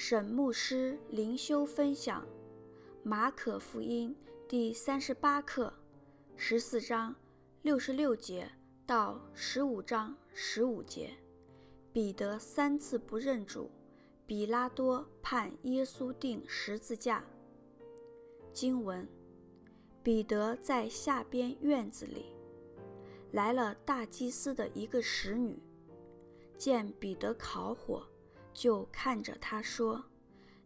沈牧师灵修分享《马可福音》第三十八课，十四章六十六节到十五章十五节。彼得三次不认主，比拉多判耶稣钉十字架。经文：彼得在下边院子里，来了大祭司的一个使女，见彼得烤火。就看着他说：“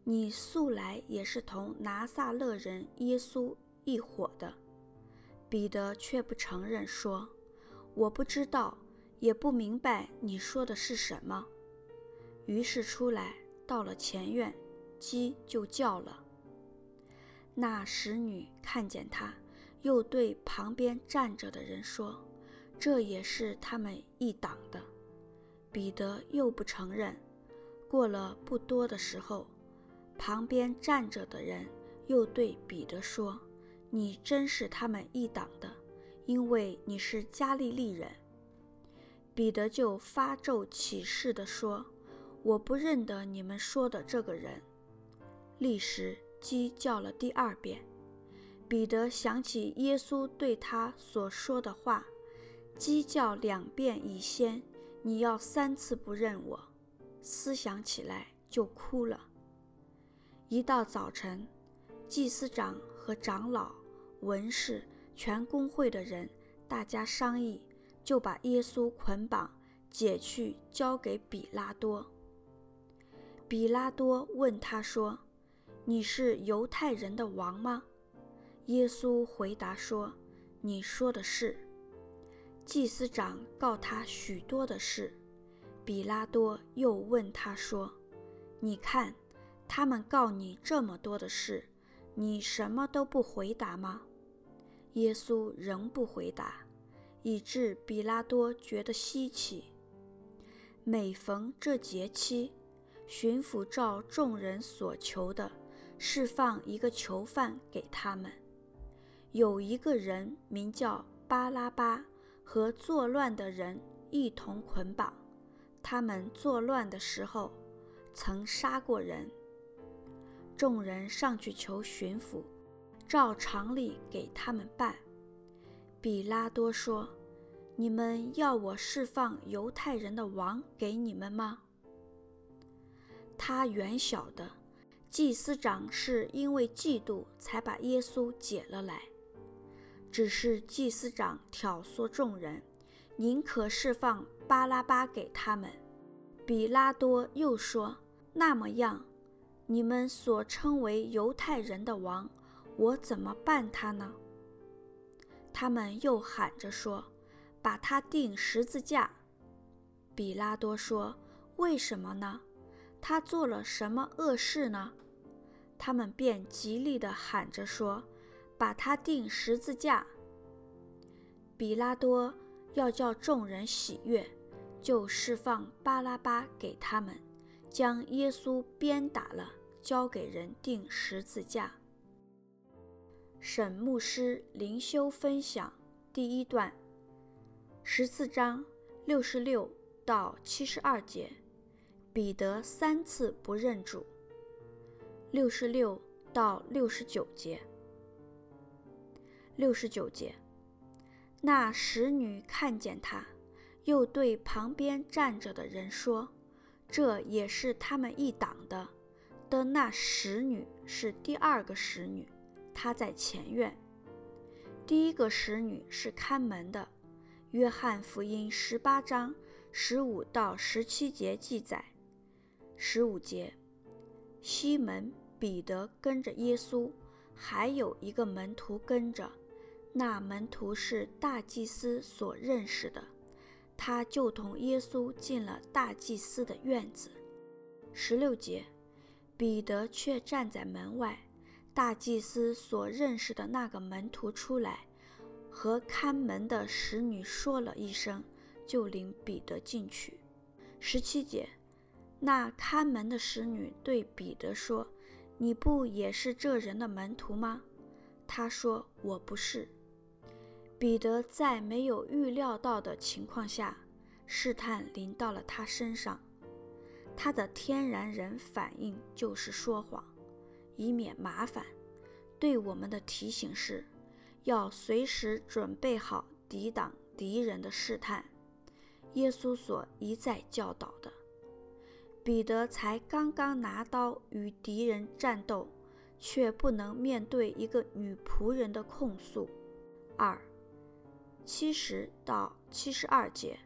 你素来也是同拿撒勒人耶稣一伙的。”彼得却不承认，说：“我不知道，也不明白你说的是什么。”于是出来到了前院，鸡就叫了。那使女看见他，又对旁边站着的人说：“这也是他们一党的。”彼得又不承认。过了不多的时候，旁边站着的人又对彼得说：“你真是他们一党的，因为你是加利利人。”彼得就发咒起誓地说：“我不认得你们说的这个人。”立时鸡叫了第二遍。彼得想起耶稣对他所说的话：“鸡叫两遍以先，你要三次不认我。”思想起来就哭了。一到早晨，祭司长和长老、文士、全公会的人，大家商议，就把耶稣捆绑，解去，交给彼拉多。彼拉多问他说：“你是犹太人的王吗？”耶稣回答说：“你说的是。”祭司长告他许多的事。彼拉多又问他说：“你看，他们告你这么多的事，你什么都不回答吗？”耶稣仍不回答，以致彼拉多觉得稀奇。每逢这节期，巡抚照众人所求的，释放一个囚犯给他们。有一个人名叫巴拉巴，和作乱的人一同捆绑。他们作乱的时候，曾杀过人。众人上去求巡抚，照常理给他们办。彼拉多说：“你们要我释放犹太人的王给你们吗？”他原晓得，祭司长是因为嫉妒才把耶稣解了来，只是祭司长挑唆众人。宁可释放巴拉巴给他们。比拉多又说：“那么样，你们所称为犹太人的王，我怎么办他呢？”他们又喊着说：“把他钉十字架。”比拉多说：“为什么呢？他做了什么恶事呢？”他们便极力地喊着说：“把他钉十字架。”比拉多。要叫众人喜悦，就释放巴拉巴给他们，将耶稣鞭打了，交给人钉十字架。沈牧师灵修分享第一段，十四章六十六到七十二节，彼得三次不认主。六十六到六十九节，六十九节。那使女看见他，又对旁边站着的人说：“这也是他们一党的。”的那使女是第二个使女，她在前院。第一个使女是看门的。约翰福音十八章十五到十七节记载：十五节，西门彼得跟着耶稣，还有一个门徒跟着。那门徒是大祭司所认识的，他就同耶稣进了大祭司的院子。十六节，彼得却站在门外。大祭司所认识的那个门徒出来，和看门的使女说了一声，就领彼得进去。十七节，那看门的使女对彼得说：“你不也是这人的门徒吗？”他说：“我不是。”彼得在没有预料到的情况下，试探临到了他身上。他的天然人反应就是说谎，以免麻烦。对我们的提醒是，要随时准备好抵挡敌人的试探。耶稣所一再教导的。彼得才刚刚拿刀与敌人战斗，却不能面对一个女仆人的控诉。二，七十到七十二节，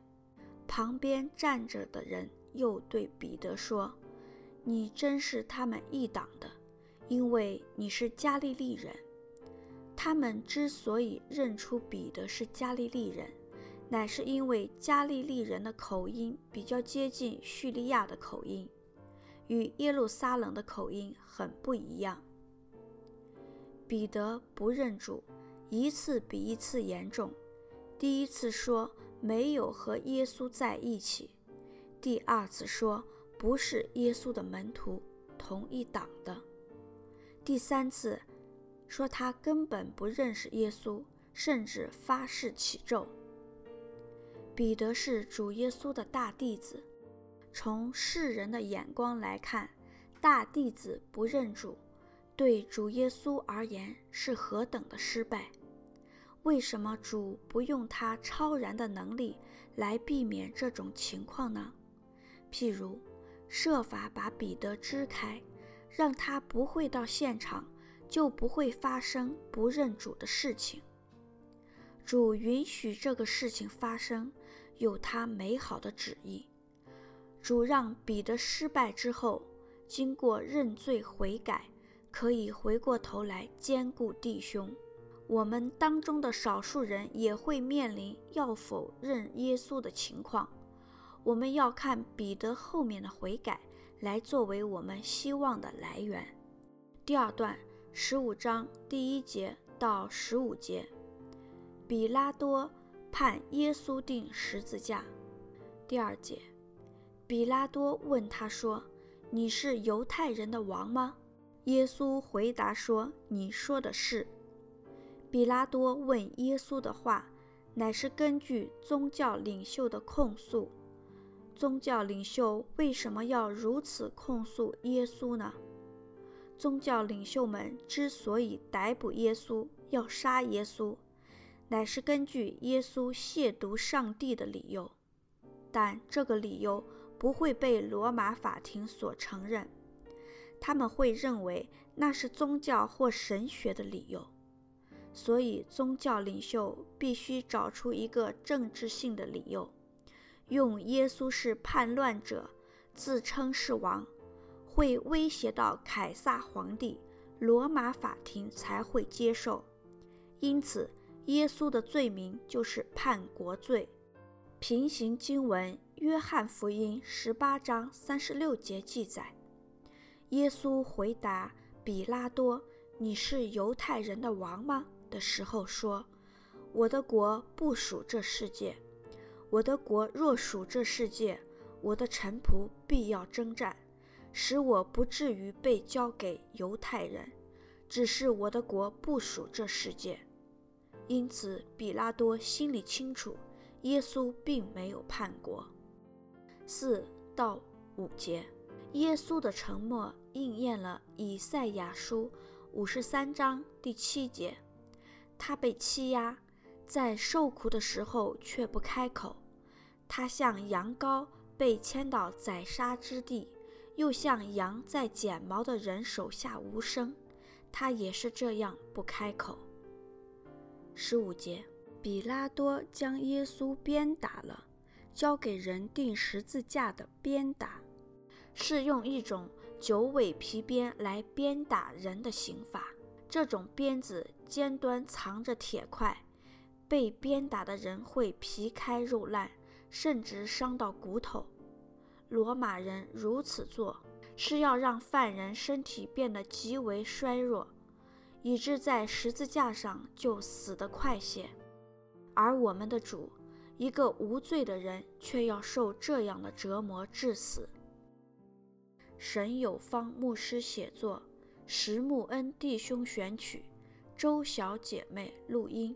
旁边站着的人又对彼得说：“你真是他们一党的。”因为你是加利利人，他们之所以认出彼得是加利利人，乃是因为加利利人的口音比较接近叙利亚的口音，与耶路撒冷的口音很不一样。彼得不认主，一次比一次严重。第一次说没有和耶稣在一起，第二次说不是耶稣的门徒，同一党的。第三次，说他根本不认识耶稣，甚至发誓起咒。彼得是主耶稣的大弟子，从世人的眼光来看，大弟子不认主，对主耶稣而言是何等的失败。为什么主不用他超然的能力来避免这种情况呢？譬如，设法把彼得支开。让他不会到现场，就不会发生不认主的事情。主允许这个事情发生，有他美好的旨意。主让彼得失败之后，经过认罪悔改，可以回过头来兼顾弟兄。我们当中的少数人也会面临要否认耶稣的情况，我们要看彼得后面的悔改。来作为我们希望的来源。第二段，十五章第一节到十五节，彼拉多判耶稣定十字架。第二节，彼拉多问他说：“你是犹太人的王吗？”耶稣回答说：“你说的是。”彼拉多问耶稣的话，乃是根据宗教领袖的控诉。宗教领袖为什么要如此控诉耶稣呢？宗教领袖们之所以逮捕耶稣，要杀耶稣，乃是根据耶稣亵渎上帝的理由。但这个理由不会被罗马法庭所承认，他们会认为那是宗教或神学的理由。所以，宗教领袖必须找出一个政治性的理由。用耶稣是叛乱者，自称是王，会威胁到凯撒皇帝，罗马法庭才会接受。因此，耶稣的罪名就是叛国罪。平行经文《约翰福音》十八章三十六节记载，耶稣回答比拉多：“你是犹太人的王吗？”的时候说：“我的国不属这世界。”我的国若属这世界，我的臣仆必要征战，使我不至于被交给犹太人。只是我的国不属这世界，因此彼拉多心里清楚，耶稣并没有叛国。四到五节，耶稣的沉默应验了以赛亚书五十三章第七节，他被欺压。在受苦的时候却不开口，他像羊羔被牵到宰杀之地，又像羊在剪毛的人手下无声，他也是这样不开口。十五节，比拉多将耶稣鞭打了，交给人钉十字架的鞭打，是用一种九尾皮鞭来鞭打人的刑罚，这种鞭子尖端藏着铁块。被鞭打的人会皮开肉烂，甚至伤到骨头。罗马人如此做，是要让犯人身体变得极为衰弱，以致在十字架上就死得快些。而我们的主，一个无罪的人，却要受这样的折磨致死。沈有方牧师写作，石木恩弟兄选曲，周小姐妹录音。